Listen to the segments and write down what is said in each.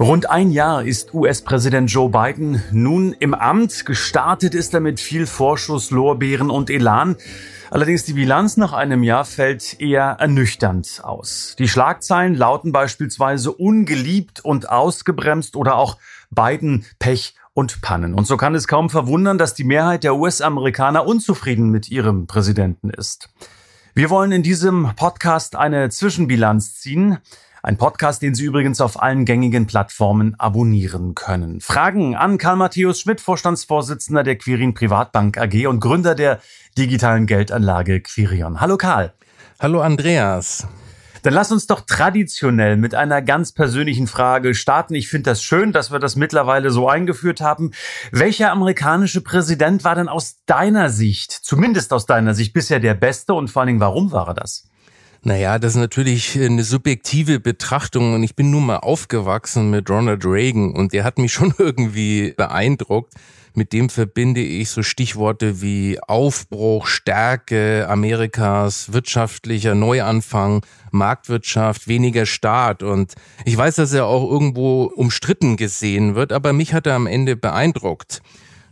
Rund ein Jahr ist US-Präsident Joe Biden nun im Amt. Gestartet ist er mit viel Vorschuss, Lorbeeren und Elan. Allerdings die Bilanz nach einem Jahr fällt eher ernüchternd aus. Die Schlagzeilen lauten beispielsweise ungeliebt und ausgebremst oder auch Biden Pech und Pannen. Und so kann es kaum verwundern, dass die Mehrheit der US-Amerikaner unzufrieden mit ihrem Präsidenten ist. Wir wollen in diesem Podcast eine Zwischenbilanz ziehen. Ein Podcast, den Sie übrigens auf allen gängigen Plattformen abonnieren können. Fragen an Karl Matthäus Schmidt, Vorstandsvorsitzender der Quirin Privatbank AG und Gründer der digitalen Geldanlage Quirion. Hallo Karl. Hallo Andreas. Dann lass uns doch traditionell mit einer ganz persönlichen Frage starten. Ich finde das schön, dass wir das mittlerweile so eingeführt haben. Welcher amerikanische Präsident war denn aus deiner Sicht, zumindest aus deiner Sicht, bisher der beste und vor allen Dingen, warum war er das? Naja, das ist natürlich eine subjektive Betrachtung und ich bin nun mal aufgewachsen mit Ronald Reagan und der hat mich schon irgendwie beeindruckt. Mit dem verbinde ich so Stichworte wie Aufbruch, Stärke Amerikas, wirtschaftlicher Neuanfang, Marktwirtschaft, weniger Staat. Und ich weiß, dass er auch irgendwo umstritten gesehen wird, aber mich hat er am Ende beeindruckt.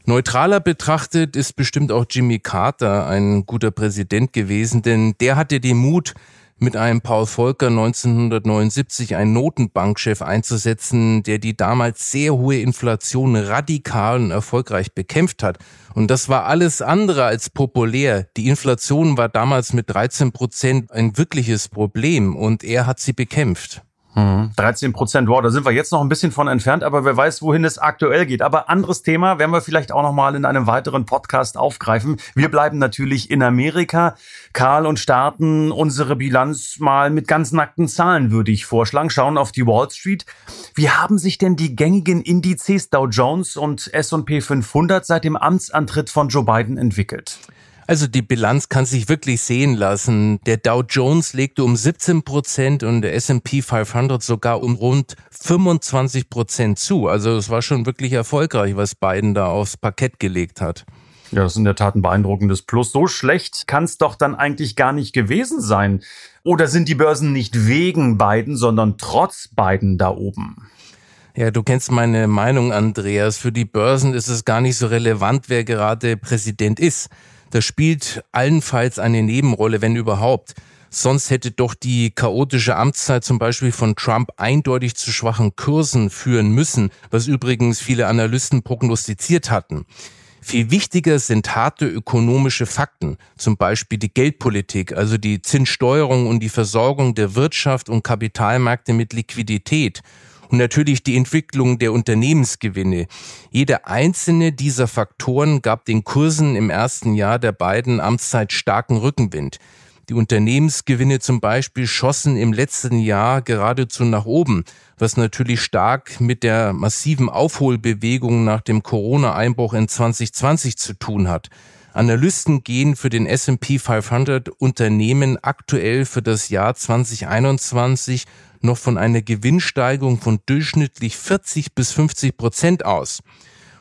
Neutraler betrachtet ist bestimmt auch Jimmy Carter ein guter Präsident gewesen, denn der hatte den Mut, mit einem Paul Volcker 1979 einen Notenbankchef einzusetzen, der die damals sehr hohe Inflation radikal und erfolgreich bekämpft hat. Und das war alles andere als populär. Die Inflation war damals mit 13 Prozent ein wirkliches Problem und er hat sie bekämpft. 13 mhm. Prozent, wow, da sind wir jetzt noch ein bisschen von entfernt, aber wer weiß, wohin es aktuell geht. Aber anderes Thema werden wir vielleicht auch noch mal in einem weiteren Podcast aufgreifen. Wir bleiben natürlich in Amerika, Karl, und starten unsere Bilanz mal mit ganz nackten Zahlen, würde ich vorschlagen. Schauen auf die Wall Street. Wie haben sich denn die gängigen Indizes Dow Jones und S&P 500 seit dem Amtsantritt von Joe Biden entwickelt? Also die Bilanz kann sich wirklich sehen lassen. Der Dow Jones legte um 17 Prozent und der S&P 500 sogar um rund 25 Prozent zu. Also es war schon wirklich erfolgreich, was Biden da aufs Parkett gelegt hat. Ja, das ist in der Tat ein beeindruckendes Plus. So schlecht kann es doch dann eigentlich gar nicht gewesen sein. Oder sind die Börsen nicht wegen Biden, sondern trotz Biden da oben? Ja, du kennst meine Meinung, Andreas. Für die Börsen ist es gar nicht so relevant, wer gerade Präsident ist. Das spielt allenfalls eine Nebenrolle, wenn überhaupt. Sonst hätte doch die chaotische Amtszeit zum Beispiel von Trump eindeutig zu schwachen Kursen führen müssen, was übrigens viele Analysten prognostiziert hatten. Viel wichtiger sind harte ökonomische Fakten, zum Beispiel die Geldpolitik, also die Zinssteuerung und die Versorgung der Wirtschaft und Kapitalmärkte mit Liquidität und natürlich die Entwicklung der Unternehmensgewinne. Jede einzelne dieser Faktoren gab den Kursen im ersten Jahr der beiden Amtszeit starken Rückenwind. Die Unternehmensgewinne zum Beispiel schossen im letzten Jahr geradezu nach oben, was natürlich stark mit der massiven Aufholbewegung nach dem Corona-Einbruch in 2020 zu tun hat. Analysten gehen für den S&P 500 Unternehmen aktuell für das Jahr 2021 noch von einer Gewinnsteigerung von durchschnittlich 40 bis 50 Prozent aus.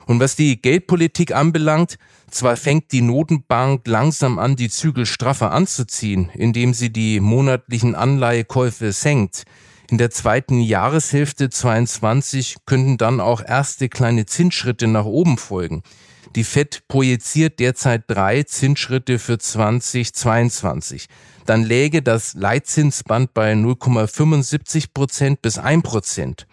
Und was die Geldpolitik anbelangt, zwar fängt die Notenbank langsam an, die Zügel straffer anzuziehen, indem sie die monatlichen Anleihekäufe senkt. In der zweiten Jahreshälfte 22 könnten dann auch erste kleine Zinsschritte nach oben folgen. Die FED projiziert derzeit drei Zinsschritte für 2022 dann läge das Leitzinsband bei 0,75 Prozent bis 1 Prozent.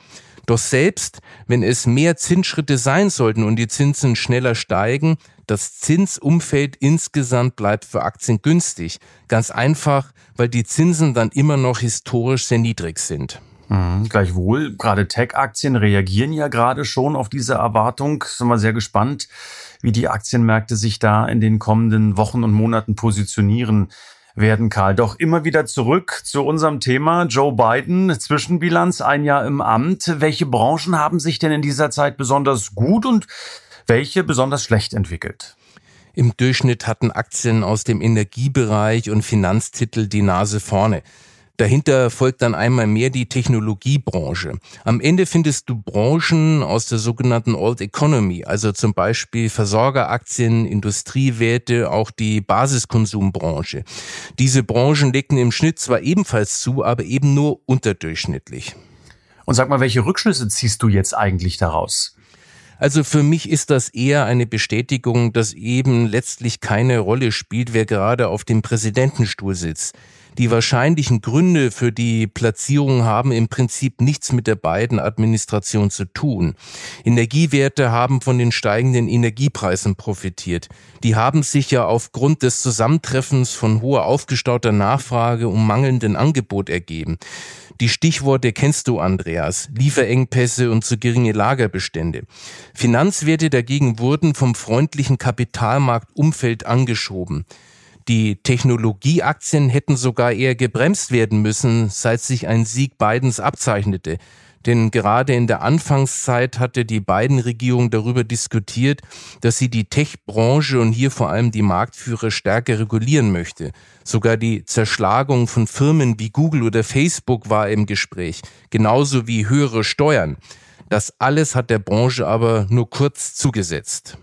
Doch selbst wenn es mehr Zinsschritte sein sollten und die Zinsen schneller steigen, das Zinsumfeld insgesamt bleibt für Aktien günstig. Ganz einfach, weil die Zinsen dann immer noch historisch sehr niedrig sind. Mhm, gleichwohl, gerade Tech-Aktien reagieren ja gerade schon auf diese Erwartung. Sind wir sehr gespannt, wie die Aktienmärkte sich da in den kommenden Wochen und Monaten positionieren werden, Karl. Doch immer wieder zurück zu unserem Thema Joe Biden, Zwischenbilanz, ein Jahr im Amt. Welche Branchen haben sich denn in dieser Zeit besonders gut und welche besonders schlecht entwickelt. Im Durchschnitt hatten Aktien aus dem Energiebereich und Finanztitel die Nase vorne. Dahinter folgt dann einmal mehr die Technologiebranche. Am Ende findest du Branchen aus der sogenannten Old Economy, also zum Beispiel Versorgeraktien, Industriewerte, auch die Basiskonsumbranche. Diese Branchen legten im Schnitt zwar ebenfalls zu, aber eben nur unterdurchschnittlich. Und sag mal, welche Rückschlüsse ziehst du jetzt eigentlich daraus? Also für mich ist das eher eine Bestätigung, dass eben letztlich keine Rolle spielt, wer gerade auf dem Präsidentenstuhl sitzt. Die wahrscheinlichen Gründe für die Platzierung haben im Prinzip nichts mit der beiden Administration zu tun. Energiewerte haben von den steigenden Energiepreisen profitiert. Die haben sich ja aufgrund des Zusammentreffens von hoher aufgestauter Nachfrage und mangelnden Angebot ergeben. Die Stichworte kennst du, Andreas. Lieferengpässe und zu geringe Lagerbestände. Finanzwerte dagegen wurden vom freundlichen Kapitalmarktumfeld angeschoben. Die Technologieaktien hätten sogar eher gebremst werden müssen, seit sich ein Sieg Bidens abzeichnete. Denn gerade in der Anfangszeit hatte die Biden-Regierung darüber diskutiert, dass sie die Tech-Branche und hier vor allem die Marktführer stärker regulieren möchte. Sogar die Zerschlagung von Firmen wie Google oder Facebook war im Gespräch, genauso wie höhere Steuern. Das alles hat der Branche aber nur kurz zugesetzt.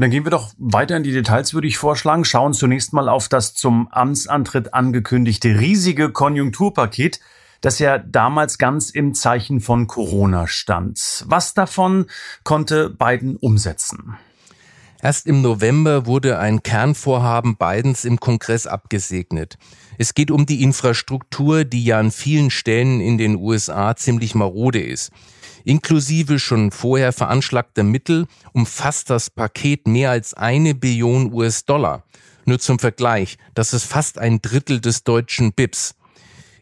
Dann gehen wir doch weiter in die Details, würde ich vorschlagen. Schauen zunächst mal auf das zum Amtsantritt angekündigte riesige Konjunkturpaket, das ja damals ganz im Zeichen von Corona stand. Was davon konnte Biden umsetzen? Erst im November wurde ein Kernvorhaben Bidens im Kongress abgesegnet. Es geht um die Infrastruktur, die ja an vielen Stellen in den USA ziemlich marode ist. Inklusive schon vorher veranschlagter Mittel umfasst das Paket mehr als eine Billion US-Dollar. Nur zum Vergleich, das ist fast ein Drittel des deutschen BIPs.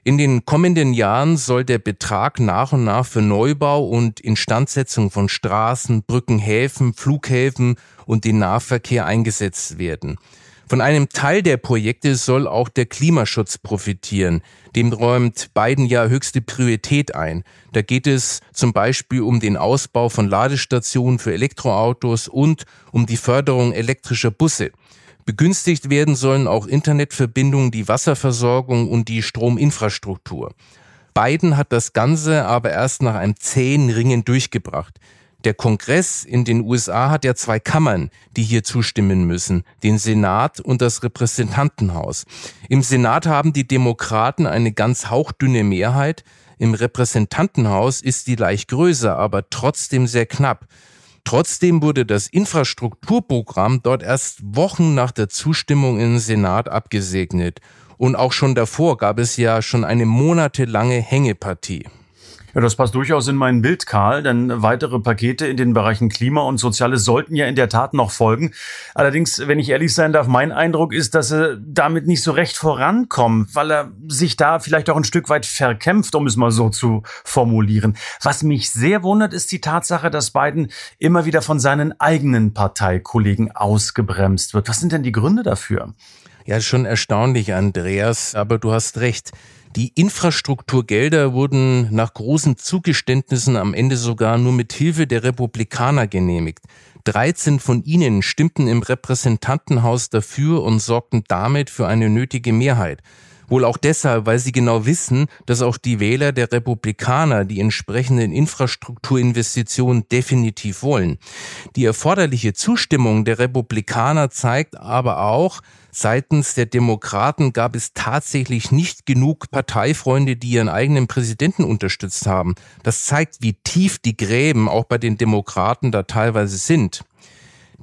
In den kommenden Jahren soll der Betrag nach und nach für Neubau und Instandsetzung von Straßen, Brücken, Häfen, Flughäfen und den Nahverkehr eingesetzt werden. Von einem Teil der Projekte soll auch der Klimaschutz profitieren. Dem räumt Biden ja höchste Priorität ein. Da geht es zum Beispiel um den Ausbau von Ladestationen für Elektroautos und um die Förderung elektrischer Busse. Begünstigt werden sollen auch Internetverbindungen, die Wasserversorgung und die Strominfrastruktur. Biden hat das Ganze aber erst nach einem zähen Ringen durchgebracht. Der Kongress in den USA hat ja zwei Kammern, die hier zustimmen müssen, den Senat und das Repräsentantenhaus. Im Senat haben die Demokraten eine ganz hauchdünne Mehrheit, im Repräsentantenhaus ist die leicht größer, aber trotzdem sehr knapp. Trotzdem wurde das Infrastrukturprogramm dort erst Wochen nach der Zustimmung im Senat abgesegnet. Und auch schon davor gab es ja schon eine monatelange Hängepartie. Ja, das passt durchaus in mein Bild, Karl, denn weitere Pakete in den Bereichen Klima und Soziales sollten ja in der Tat noch folgen. Allerdings, wenn ich ehrlich sein darf, mein Eindruck ist, dass er damit nicht so recht vorankommt, weil er sich da vielleicht auch ein Stück weit verkämpft, um es mal so zu formulieren. Was mich sehr wundert, ist die Tatsache, dass Biden immer wieder von seinen eigenen Parteikollegen ausgebremst wird. Was sind denn die Gründe dafür? Ja, schon erstaunlich, Andreas, aber du hast recht. Die Infrastrukturgelder wurden nach großen Zugeständnissen am Ende sogar nur mit Hilfe der Republikaner genehmigt. 13 von ihnen stimmten im Repräsentantenhaus dafür und sorgten damit für eine nötige Mehrheit. Wohl auch deshalb, weil sie genau wissen, dass auch die Wähler der Republikaner die entsprechenden Infrastrukturinvestitionen definitiv wollen. Die erforderliche Zustimmung der Republikaner zeigt aber auch, Seitens der Demokraten gab es tatsächlich nicht genug Parteifreunde, die ihren eigenen Präsidenten unterstützt haben. Das zeigt, wie tief die Gräben auch bei den Demokraten da teilweise sind.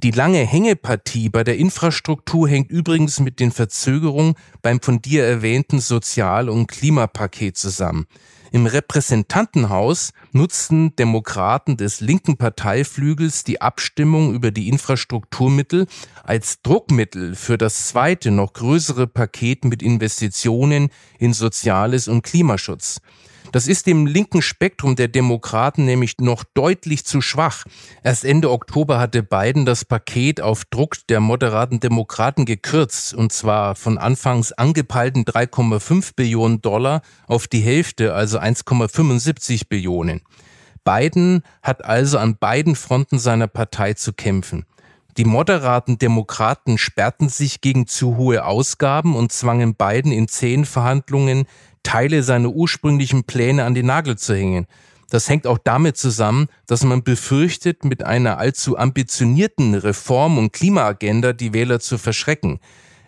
Die lange Hängepartie bei der Infrastruktur hängt übrigens mit den Verzögerungen beim von dir erwähnten Sozial- und Klimapaket zusammen. Im Repräsentantenhaus nutzten Demokraten des linken Parteiflügels die Abstimmung über die Infrastrukturmittel als Druckmittel für das zweite, noch größere Paket mit Investitionen in Soziales und Klimaschutz. Das ist dem linken Spektrum der Demokraten nämlich noch deutlich zu schwach. Erst Ende Oktober hatte Biden das Paket auf Druck der moderaten Demokraten gekürzt, und zwar von anfangs angepeilten 3,5 Billionen Dollar auf die Hälfte, also 1,75 Billionen. Biden hat also an beiden Fronten seiner Partei zu kämpfen. Die moderaten Demokraten sperrten sich gegen zu hohe Ausgaben und zwangen Biden in zehn Verhandlungen Teile seiner ursprünglichen Pläne an den Nagel zu hängen. Das hängt auch damit zusammen, dass man befürchtet, mit einer allzu ambitionierten Reform- und Klimaagenda die Wähler zu verschrecken.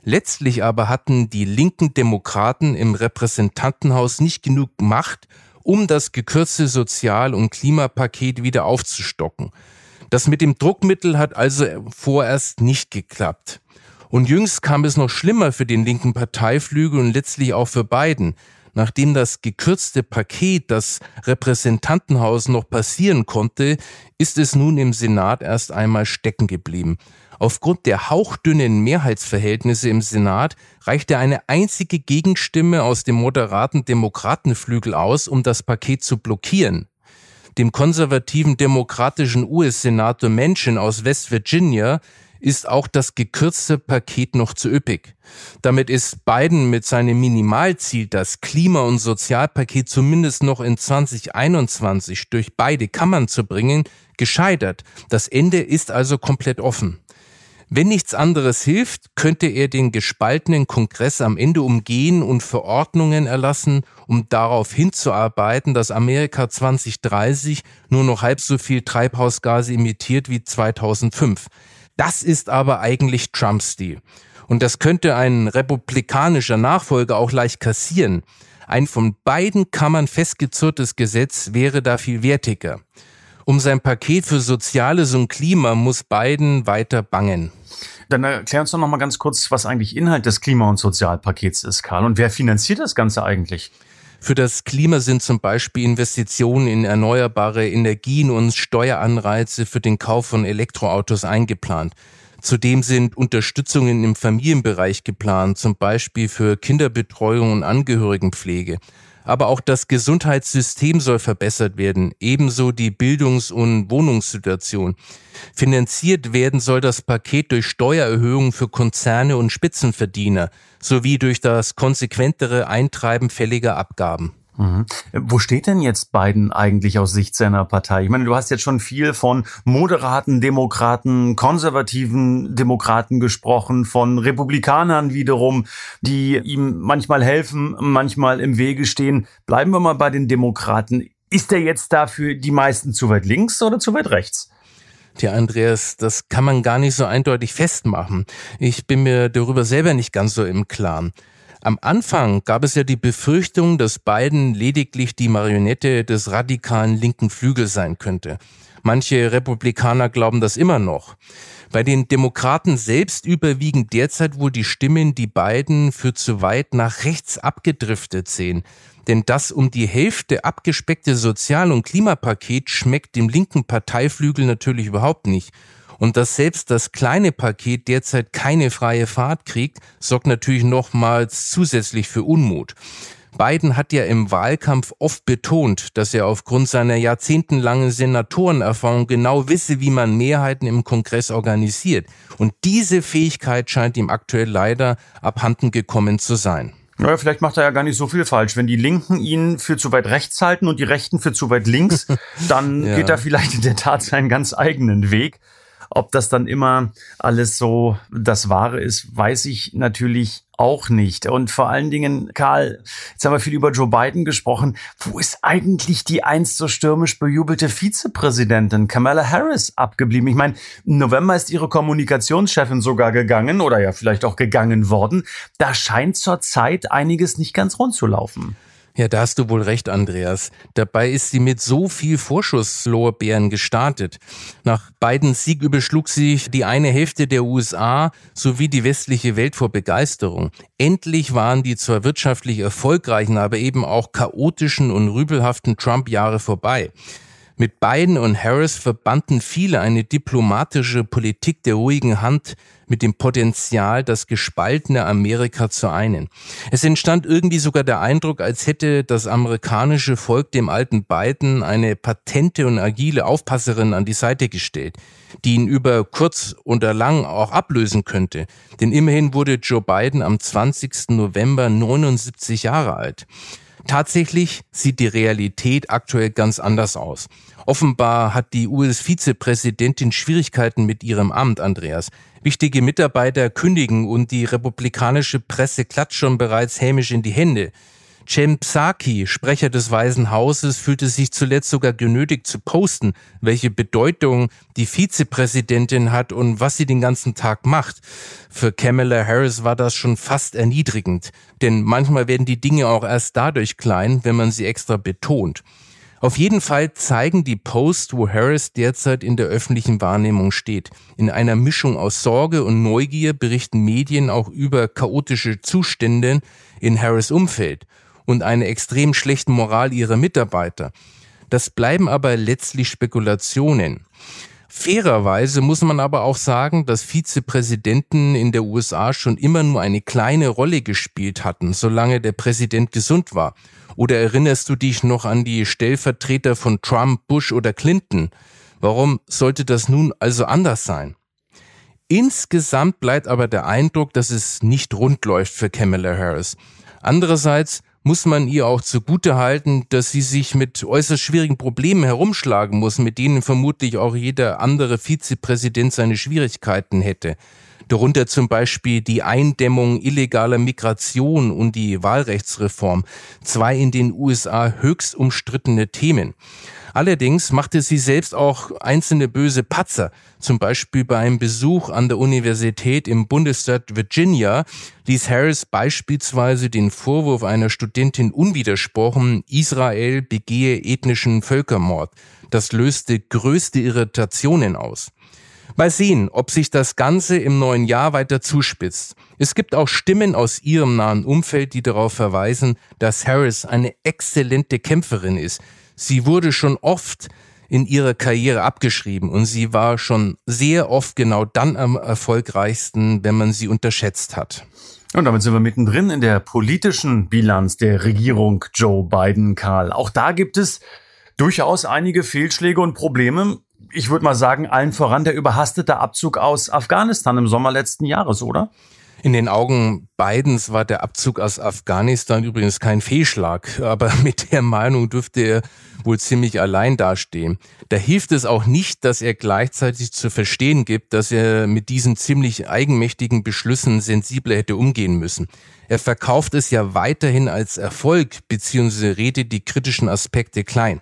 Letztlich aber hatten die linken Demokraten im Repräsentantenhaus nicht genug Macht, um das gekürzte Sozial- und Klimapaket wieder aufzustocken. Das mit dem Druckmittel hat also vorerst nicht geklappt. Und jüngst kam es noch schlimmer für den linken Parteiflügel und letztlich auch für Biden nachdem das gekürzte Paket das Repräsentantenhaus noch passieren konnte, ist es nun im Senat erst einmal stecken geblieben. Aufgrund der hauchdünnen Mehrheitsverhältnisse im Senat reichte eine einzige Gegenstimme aus dem moderaten Demokratenflügel aus, um das Paket zu blockieren. Dem konservativen demokratischen US-Senator Manchin aus West Virginia ist auch das gekürzte Paket noch zu üppig. Damit ist Biden mit seinem Minimalziel, das Klima- und Sozialpaket zumindest noch in 2021 durch beide Kammern zu bringen, gescheitert. Das Ende ist also komplett offen. Wenn nichts anderes hilft, könnte er den gespaltenen Kongress am Ende umgehen und Verordnungen erlassen, um darauf hinzuarbeiten, dass Amerika 2030 nur noch halb so viel Treibhausgase emittiert wie 2005. Das ist aber eigentlich Trumps Stil. Und das könnte ein republikanischer Nachfolger auch leicht kassieren. Ein von beiden Kammern festgezurrtes Gesetz wäre da viel wertiger. Um sein Paket für Soziales und Klima muss Biden weiter bangen. Dann erklär uns doch noch mal ganz kurz, was eigentlich Inhalt des Klima- und Sozialpakets ist, Karl. Und wer finanziert das Ganze eigentlich? Für das Klima sind zum Beispiel Investitionen in erneuerbare Energien und Steueranreize für den Kauf von Elektroautos eingeplant. Zudem sind Unterstützungen im Familienbereich geplant, zum Beispiel für Kinderbetreuung und Angehörigenpflege aber auch das Gesundheitssystem soll verbessert werden, ebenso die Bildungs- und Wohnungssituation. Finanziert werden soll das Paket durch Steuererhöhungen für Konzerne und Spitzenverdiener sowie durch das konsequentere Eintreiben fälliger Abgaben. Mhm. Wo steht denn jetzt Biden eigentlich aus Sicht seiner Partei? Ich meine, du hast jetzt schon viel von moderaten Demokraten, konservativen Demokraten gesprochen, von Republikanern wiederum, die ihm manchmal helfen, manchmal im Wege stehen. Bleiben wir mal bei den Demokraten. Ist er jetzt dafür die meisten zu weit links oder zu weit rechts? Tja, Andreas, das kann man gar nicht so eindeutig festmachen. Ich bin mir darüber selber nicht ganz so im Klaren. Am Anfang gab es ja die Befürchtung, dass Biden lediglich die Marionette des radikalen linken Flügels sein könnte. Manche Republikaner glauben das immer noch. Bei den Demokraten selbst überwiegen derzeit wohl die Stimmen, die Biden für zu weit nach rechts abgedriftet sehen. Denn das um die Hälfte abgespeckte Sozial- und Klimapaket schmeckt dem linken Parteiflügel natürlich überhaupt nicht. Und dass selbst das kleine Paket derzeit keine freie Fahrt kriegt, sorgt natürlich nochmals zusätzlich für Unmut. Biden hat ja im Wahlkampf oft betont, dass er aufgrund seiner jahrzehntelangen Senatorenerfahrung genau wisse, wie man Mehrheiten im Kongress organisiert. Und diese Fähigkeit scheint ihm aktuell leider abhanden gekommen zu sein. Naja, vielleicht macht er ja gar nicht so viel falsch. Wenn die Linken ihn für zu weit rechts halten und die Rechten für zu weit links, dann ja. geht er vielleicht in der Tat seinen ganz eigenen Weg. Ob das dann immer alles so das Wahre ist, weiß ich natürlich auch nicht. Und vor allen Dingen, Karl, jetzt haben wir viel über Joe Biden gesprochen. Wo ist eigentlich die einst so stürmisch bejubelte Vizepräsidentin Kamala Harris abgeblieben? Ich meine, im November ist ihre Kommunikationschefin sogar gegangen oder ja vielleicht auch gegangen worden. Da scheint zurzeit einiges nicht ganz rund zu laufen. Ja, da hast du wohl recht, Andreas. Dabei ist sie mit so viel Vorschusslorbeeren gestartet. Nach Bidens Sieg überschlug sich die eine Hälfte der USA sowie die westliche Welt vor Begeisterung. Endlich waren die zwar wirtschaftlich erfolgreichen, aber eben auch chaotischen und rübelhaften Trump-Jahre vorbei. Mit Biden und Harris verbanden viele eine diplomatische Politik der ruhigen Hand mit dem Potenzial, das gespaltene Amerika zu einen. Es entstand irgendwie sogar der Eindruck, als hätte das amerikanische Volk dem alten Biden eine patente und agile Aufpasserin an die Seite gestellt, die ihn über kurz oder lang auch ablösen könnte. Denn immerhin wurde Joe Biden am 20. November 79 Jahre alt. Tatsächlich sieht die Realität aktuell ganz anders aus. Offenbar hat die US-Vizepräsidentin Schwierigkeiten mit ihrem Amt, Andreas. Wichtige Mitarbeiter kündigen und die republikanische Presse klatscht schon bereits hämisch in die Hände. Cem Psaki, Sprecher des Weißen Hauses, fühlte sich zuletzt sogar genötigt zu posten, welche Bedeutung die Vizepräsidentin hat und was sie den ganzen Tag macht. Für Kamala Harris war das schon fast erniedrigend, denn manchmal werden die Dinge auch erst dadurch klein, wenn man sie extra betont. Auf jeden Fall zeigen die Posts, wo Harris derzeit in der öffentlichen Wahrnehmung steht. In einer Mischung aus Sorge und Neugier berichten Medien auch über chaotische Zustände in Harris Umfeld und eine extrem schlechte Moral ihrer Mitarbeiter. Das bleiben aber letztlich Spekulationen. Fairerweise muss man aber auch sagen, dass Vizepräsidenten in der USA schon immer nur eine kleine Rolle gespielt hatten, solange der Präsident gesund war. Oder erinnerst du dich noch an die Stellvertreter von Trump, Bush oder Clinton? Warum sollte das nun also anders sein? Insgesamt bleibt aber der Eindruck, dass es nicht rund läuft für Kamala Harris. Andererseits muss man ihr auch zugute halten, dass sie sich mit äußerst schwierigen Problemen herumschlagen muss, mit denen vermutlich auch jeder andere Vizepräsident seine Schwierigkeiten hätte. Darunter zum Beispiel die Eindämmung illegaler Migration und die Wahlrechtsreform, zwei in den USA höchst umstrittene Themen. Allerdings machte sie selbst auch einzelne böse Patzer. Zum Beispiel bei einem Besuch an der Universität im Bundesstaat Virginia ließ Harris beispielsweise den Vorwurf einer Studentin unwidersprochen, Israel begehe ethnischen Völkermord. Das löste größte Irritationen aus. Mal sehen, ob sich das Ganze im neuen Jahr weiter zuspitzt. Es gibt auch Stimmen aus ihrem nahen Umfeld, die darauf verweisen, dass Harris eine exzellente Kämpferin ist. Sie wurde schon oft in ihrer Karriere abgeschrieben und sie war schon sehr oft genau dann am erfolgreichsten, wenn man sie unterschätzt hat. Und damit sind wir mittendrin in der politischen Bilanz der Regierung Joe Biden, Karl. Auch da gibt es durchaus einige Fehlschläge und Probleme. Ich würde mal sagen, allen voran der überhastete Abzug aus Afghanistan im Sommer letzten Jahres, oder? In den Augen Bidens war der Abzug aus Afghanistan übrigens kein Fehlschlag, aber mit der Meinung dürfte er wohl ziemlich allein dastehen. Da hilft es auch nicht, dass er gleichzeitig zu verstehen gibt, dass er mit diesen ziemlich eigenmächtigen Beschlüssen sensibler hätte umgehen müssen. Er verkauft es ja weiterhin als Erfolg bzw. redet die kritischen Aspekte klein.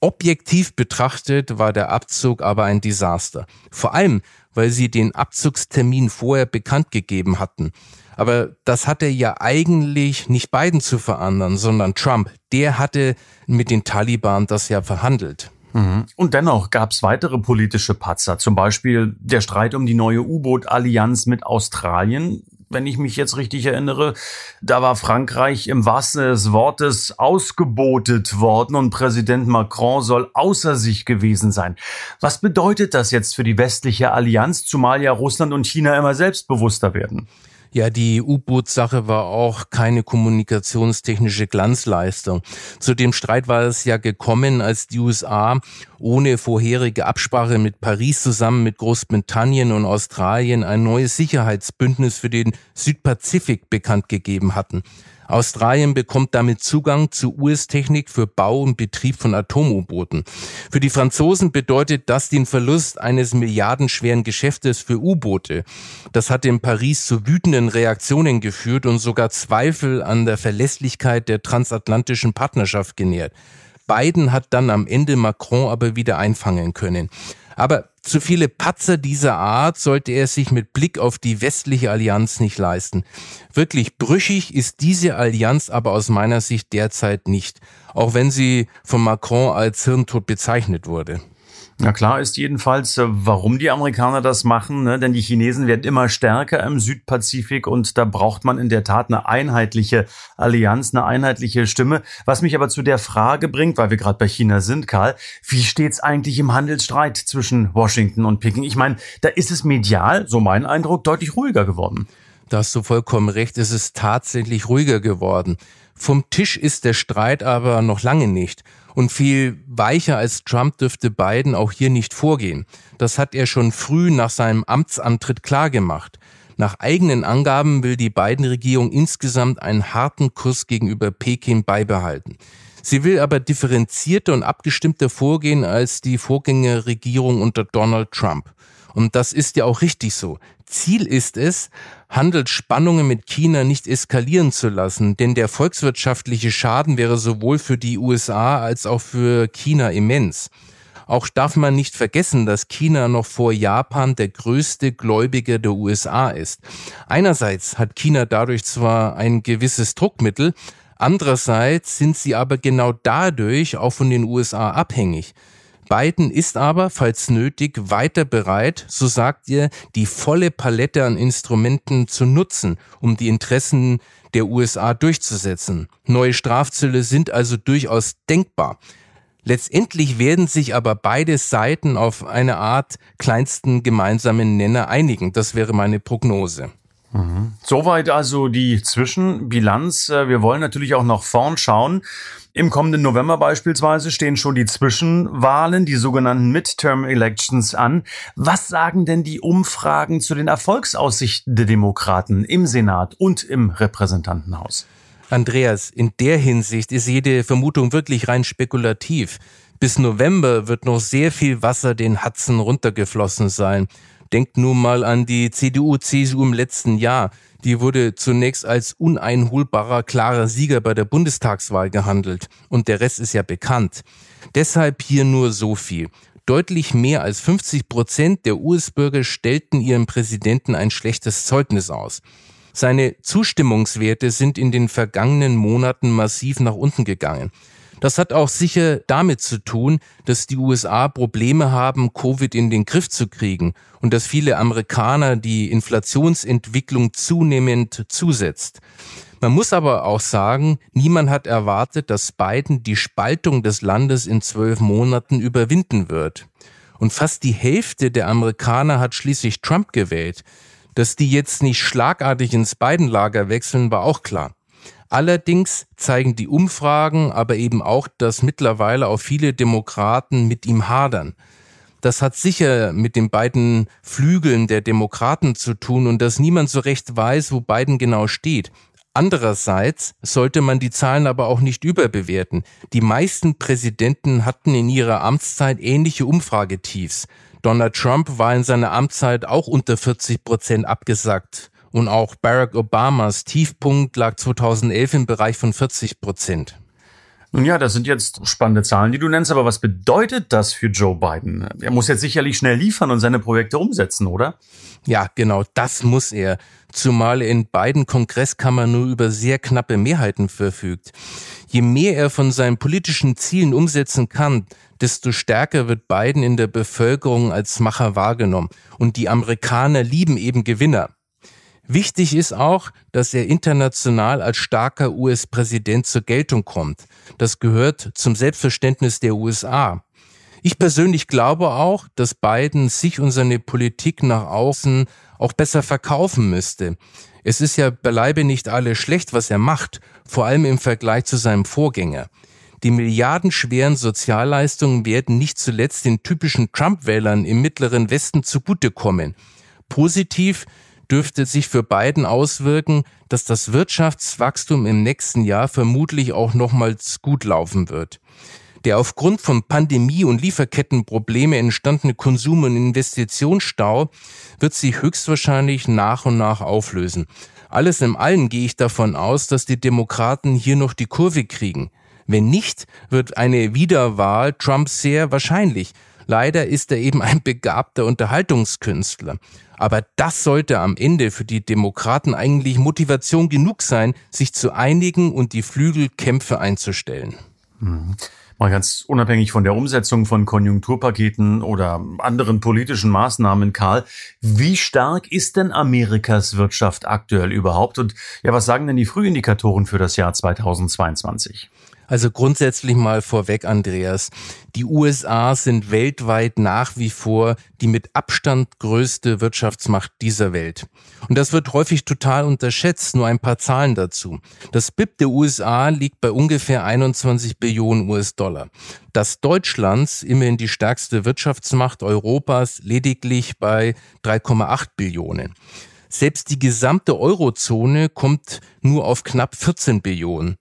Objektiv betrachtet war der Abzug aber ein Desaster. Vor allem, weil sie den Abzugstermin vorher bekannt gegeben hatten. Aber das hatte ja eigentlich nicht Biden zu verändern, sondern Trump. Der hatte mit den Taliban das ja verhandelt. Mhm. Und dennoch gab es weitere politische Patzer, zum Beispiel der Streit um die neue U-Boot-Allianz mit Australien wenn ich mich jetzt richtig erinnere, da war Frankreich im wahrsten des Wortes ausgebotet worden und Präsident Macron soll außer sich gewesen sein. Was bedeutet das jetzt für die westliche Allianz, zumal ja Russland und China immer selbstbewusster werden? Ja, die U-Boot-Sache war auch keine kommunikationstechnische Glanzleistung. Zu dem Streit war es ja gekommen, als die USA ohne vorherige Absprache mit Paris zusammen mit Großbritannien und Australien ein neues Sicherheitsbündnis für den Südpazifik bekannt gegeben hatten. Australien bekommt damit Zugang zu US-Technik für Bau und Betrieb von Atom-U-Booten. Für die Franzosen bedeutet das den Verlust eines milliardenschweren Geschäftes für U-Boote. Das hat in Paris zu wütenden Reaktionen geführt und sogar Zweifel an der Verlässlichkeit der transatlantischen Partnerschaft genährt. Biden hat dann am Ende Macron aber wieder einfangen können. Aber zu viele Patzer dieser Art sollte er sich mit Blick auf die westliche Allianz nicht leisten. Wirklich brüchig ist diese Allianz aber aus meiner Sicht derzeit nicht, auch wenn sie von Macron als Hirntod bezeichnet wurde. Na klar ist jedenfalls, äh, warum die Amerikaner das machen, ne? denn die Chinesen werden immer stärker im Südpazifik und da braucht man in der Tat eine einheitliche Allianz, eine einheitliche Stimme. Was mich aber zu der Frage bringt, weil wir gerade bei China sind, Karl, wie steht's eigentlich im Handelsstreit zwischen Washington und Peking? Ich meine, da ist es medial, so mein Eindruck, deutlich ruhiger geworden. Da hast du vollkommen recht, es ist tatsächlich ruhiger geworden. Vom Tisch ist der Streit aber noch lange nicht. Und viel weicher als Trump dürfte Biden auch hier nicht vorgehen. Das hat er schon früh nach seinem Amtsantritt klargemacht. Nach eigenen Angaben will die Biden-Regierung insgesamt einen harten Kurs gegenüber Peking beibehalten. Sie will aber differenzierter und abgestimmter vorgehen als die Vorgängerregierung unter Donald Trump. Und das ist ja auch richtig so. Ziel ist es, Handelsspannungen mit China nicht eskalieren zu lassen, denn der volkswirtschaftliche Schaden wäre sowohl für die USA als auch für China immens. Auch darf man nicht vergessen, dass China noch vor Japan der größte Gläubiger der USA ist. Einerseits hat China dadurch zwar ein gewisses Druckmittel, andererseits sind sie aber genau dadurch auch von den USA abhängig. Biden ist aber, falls nötig, weiter bereit, so sagt ihr, die volle Palette an Instrumenten zu nutzen, um die Interessen der USA durchzusetzen. Neue Strafzölle sind also durchaus denkbar. Letztendlich werden sich aber beide Seiten auf eine Art kleinsten gemeinsamen Nenner einigen. Das wäre meine Prognose. Mhm. Soweit also die Zwischenbilanz. Äh, wir wollen natürlich auch noch vorn schauen. Im kommenden November beispielsweise stehen schon die Zwischenwahlen, die sogenannten Midterm Elections an. Was sagen denn die Umfragen zu den Erfolgsaussichten der Demokraten im Senat und im Repräsentantenhaus? Andreas, in der Hinsicht ist jede Vermutung wirklich rein spekulativ. Bis November wird noch sehr viel Wasser den Hudson runtergeflossen sein. Denkt nur mal an die CDU-CSU im letzten Jahr. Die wurde zunächst als uneinholbarer klarer Sieger bei der Bundestagswahl gehandelt. Und der Rest ist ja bekannt. Deshalb hier nur so viel. Deutlich mehr als 50 Prozent der US-Bürger stellten ihrem Präsidenten ein schlechtes Zeugnis aus. Seine Zustimmungswerte sind in den vergangenen Monaten massiv nach unten gegangen. Das hat auch sicher damit zu tun, dass die USA Probleme haben, Covid in den Griff zu kriegen und dass viele Amerikaner die Inflationsentwicklung zunehmend zusetzt. Man muss aber auch sagen, niemand hat erwartet, dass Biden die Spaltung des Landes in zwölf Monaten überwinden wird. Und fast die Hälfte der Amerikaner hat schließlich Trump gewählt. Dass die jetzt nicht schlagartig ins Biden-Lager wechseln, war auch klar. Allerdings zeigen die Umfragen aber eben auch, dass mittlerweile auch viele Demokraten mit ihm hadern. Das hat sicher mit den beiden Flügeln der Demokraten zu tun und dass niemand so recht weiß, wo Biden genau steht. Andererseits sollte man die Zahlen aber auch nicht überbewerten. Die meisten Präsidenten hatten in ihrer Amtszeit ähnliche Umfragetiefs. Donald Trump war in seiner Amtszeit auch unter 40 Prozent abgesackt. Und auch Barack Obamas Tiefpunkt lag 2011 im Bereich von 40 Prozent. Nun ja, das sind jetzt spannende Zahlen, die du nennst, aber was bedeutet das für Joe Biden? Er muss jetzt sicherlich schnell liefern und seine Projekte umsetzen, oder? Ja, genau, das muss er. Zumal er in beiden Kongresskammern nur über sehr knappe Mehrheiten verfügt. Je mehr er von seinen politischen Zielen umsetzen kann, desto stärker wird Biden in der Bevölkerung als Macher wahrgenommen. Und die Amerikaner lieben eben Gewinner. Wichtig ist auch, dass er international als starker US-Präsident zur Geltung kommt. Das gehört zum Selbstverständnis der USA. Ich persönlich glaube auch, dass Biden sich und seine Politik nach außen auch besser verkaufen müsste. Es ist ja beileibe nicht alles schlecht, was er macht, vor allem im Vergleich zu seinem Vorgänger. Die milliardenschweren Sozialleistungen werden nicht zuletzt den typischen Trump-Wählern im mittleren Westen zugutekommen. Positiv dürfte sich für Biden auswirken, dass das Wirtschaftswachstum im nächsten Jahr vermutlich auch nochmals gut laufen wird. Der aufgrund von Pandemie und Lieferkettenprobleme entstandene Konsum- und Investitionsstau wird sich höchstwahrscheinlich nach und nach auflösen. Alles im Allen gehe ich davon aus, dass die Demokraten hier noch die Kurve kriegen. Wenn nicht, wird eine Wiederwahl Trump sehr wahrscheinlich. Leider ist er eben ein begabter Unterhaltungskünstler. Aber das sollte am Ende für die Demokraten eigentlich Motivation genug sein, sich zu einigen und die Flügelkämpfe einzustellen. Mhm. Mal ganz unabhängig von der Umsetzung von Konjunkturpaketen oder anderen politischen Maßnahmen, Karl, wie stark ist denn Amerikas Wirtschaft aktuell überhaupt? Und ja, was sagen denn die Frühindikatoren für das Jahr 2022? Also grundsätzlich mal vorweg, Andreas. Die USA sind weltweit nach wie vor die mit Abstand größte Wirtschaftsmacht dieser Welt. Und das wird häufig total unterschätzt. Nur ein paar Zahlen dazu. Das BIP der USA liegt bei ungefähr 21 Billionen US-Dollar. Das Deutschlands, immerhin die stärkste Wirtschaftsmacht Europas, lediglich bei 3,8 Billionen. Selbst die gesamte Eurozone kommt nur auf knapp 14 Billionen.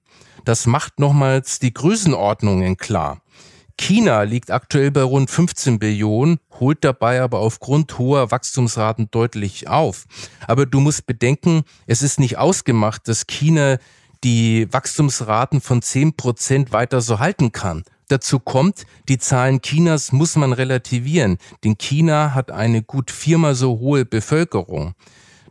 Das macht nochmals die Größenordnungen klar. China liegt aktuell bei rund 15 Billionen, holt dabei aber aufgrund hoher Wachstumsraten deutlich auf. Aber du musst bedenken, es ist nicht ausgemacht, dass China die Wachstumsraten von 10 Prozent weiter so halten kann. Dazu kommt, die Zahlen Chinas muss man relativieren, denn China hat eine gut viermal so hohe Bevölkerung.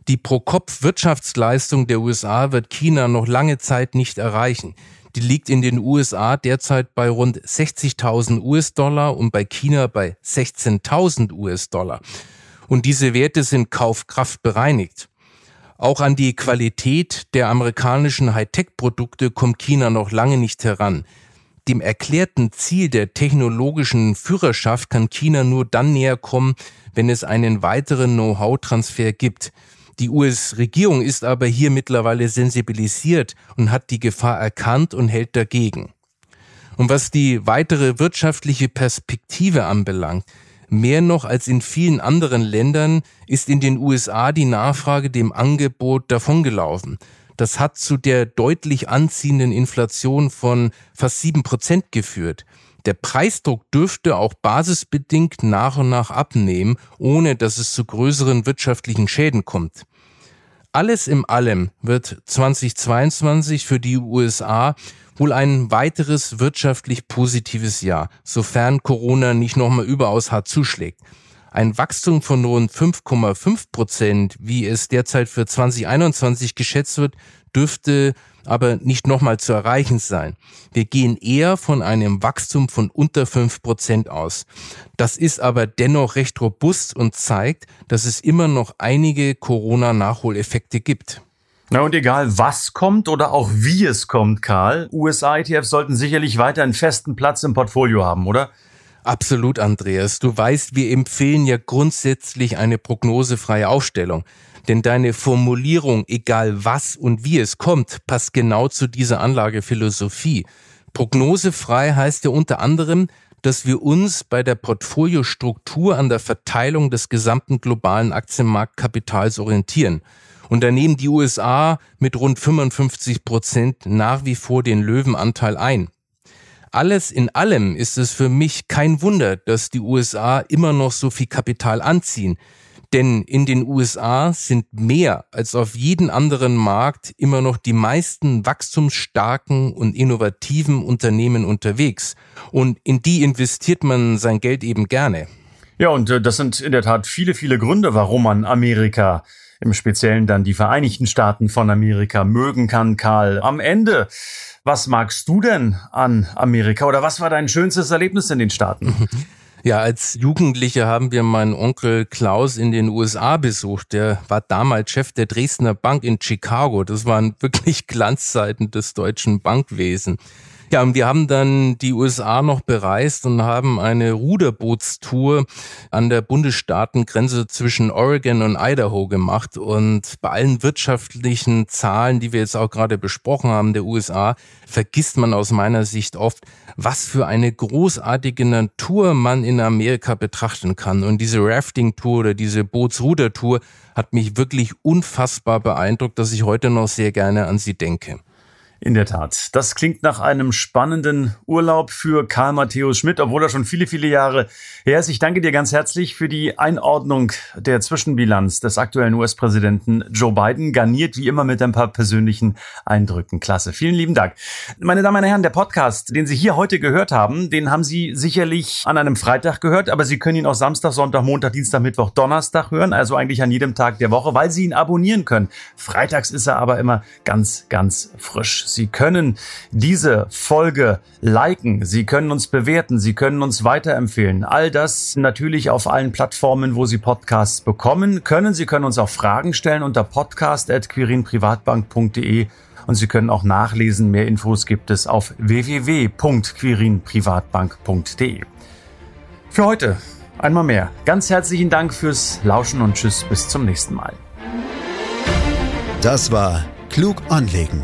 Die Pro-Kopf-Wirtschaftsleistung der USA wird China noch lange Zeit nicht erreichen. Die liegt in den USA derzeit bei rund 60.000 US-Dollar und bei China bei 16.000 US-Dollar. Und diese Werte sind Kaufkraft bereinigt. Auch an die Qualität der amerikanischen Hightech-Produkte kommt China noch lange nicht heran. Dem erklärten Ziel der technologischen Führerschaft kann China nur dann näher kommen, wenn es einen weiteren Know-how-Transfer gibt. Die US-Regierung ist aber hier mittlerweile sensibilisiert und hat die Gefahr erkannt und hält dagegen. Und was die weitere wirtschaftliche Perspektive anbelangt, mehr noch als in vielen anderen Ländern ist in den USA die Nachfrage dem Angebot davongelaufen. Das hat zu der deutlich anziehenden Inflation von fast sieben Prozent geführt. Der Preisdruck dürfte auch basisbedingt nach und nach abnehmen, ohne dass es zu größeren wirtschaftlichen Schäden kommt. Alles im allem wird 2022 für die USA wohl ein weiteres wirtschaftlich positives Jahr, sofern Corona nicht nochmal überaus hart zuschlägt. Ein Wachstum von rund 5,5 Prozent, wie es derzeit für 2021 geschätzt wird, dürfte aber nicht nochmal zu erreichen sein. Wir gehen eher von einem Wachstum von unter fünf Prozent aus. Das ist aber dennoch recht robust und zeigt, dass es immer noch einige Corona-Nachholeffekte gibt. Na und egal was kommt oder auch wie es kommt, Karl, USA-ETFs sollten sicherlich weiter einen festen Platz im Portfolio haben, oder? Absolut, Andreas. Du weißt, wir empfehlen ja grundsätzlich eine prognosefreie Aufstellung. Denn deine Formulierung, egal was und wie es kommt, passt genau zu dieser Anlagephilosophie. Prognosefrei heißt ja unter anderem, dass wir uns bei der Portfoliostruktur an der Verteilung des gesamten globalen Aktienmarktkapitals orientieren. Und da nehmen die USA mit rund 55 Prozent nach wie vor den Löwenanteil ein. Alles in allem ist es für mich kein Wunder, dass die USA immer noch so viel Kapital anziehen. Denn in den USA sind mehr als auf jeden anderen Markt immer noch die meisten wachstumsstarken und innovativen Unternehmen unterwegs. Und in die investiert man sein Geld eben gerne. Ja, und äh, das sind in der Tat viele, viele Gründe, warum man Amerika im Speziellen dann die Vereinigten Staaten von Amerika mögen kann, Karl. Am Ende, was magst du denn an Amerika oder was war dein schönstes Erlebnis in den Staaten? Ja, als Jugendliche haben wir meinen Onkel Klaus in den USA besucht. Der war damals Chef der Dresdner Bank in Chicago. Das waren wirklich Glanzzeiten des deutschen Bankwesens. Ja, und wir haben dann die USA noch bereist und haben eine Ruderbootstour an der Bundesstaatengrenze zwischen Oregon und Idaho gemacht. Und bei allen wirtschaftlichen Zahlen, die wir jetzt auch gerade besprochen haben, der USA, vergisst man aus meiner Sicht oft, was für eine großartige Natur man in Amerika betrachten kann. Und diese Rafting-Tour oder diese Bootsrudertour hat mich wirklich unfassbar beeindruckt, dass ich heute noch sehr gerne an sie denke. In der Tat. Das klingt nach einem spannenden Urlaub für Karl Matthäus Schmidt, obwohl er schon viele, viele Jahre her ist. Ich danke dir ganz herzlich für die Einordnung der Zwischenbilanz des aktuellen US-Präsidenten Joe Biden, garniert wie immer mit ein paar persönlichen Eindrücken. Klasse. Vielen lieben Dank. Meine Damen und Herren, der Podcast, den Sie hier heute gehört haben, den haben Sie sicherlich an einem Freitag gehört, aber Sie können ihn auch Samstag, Sonntag, Montag, Dienstag, Mittwoch, Donnerstag hören, also eigentlich an jedem Tag der Woche, weil Sie ihn abonnieren können. Freitags ist er aber immer ganz, ganz frisch. Sie können diese Folge liken, Sie können uns bewerten, Sie können uns weiterempfehlen. All das natürlich auf allen Plattformen, wo Sie Podcasts bekommen können. Sie können uns auch Fragen stellen unter podcast.quirinprivatbank.de und Sie können auch nachlesen. Mehr Infos gibt es auf www.quirinprivatbank.de. Für heute einmal mehr. Ganz herzlichen Dank fürs Lauschen und Tschüss bis zum nächsten Mal. Das war Klug anlegen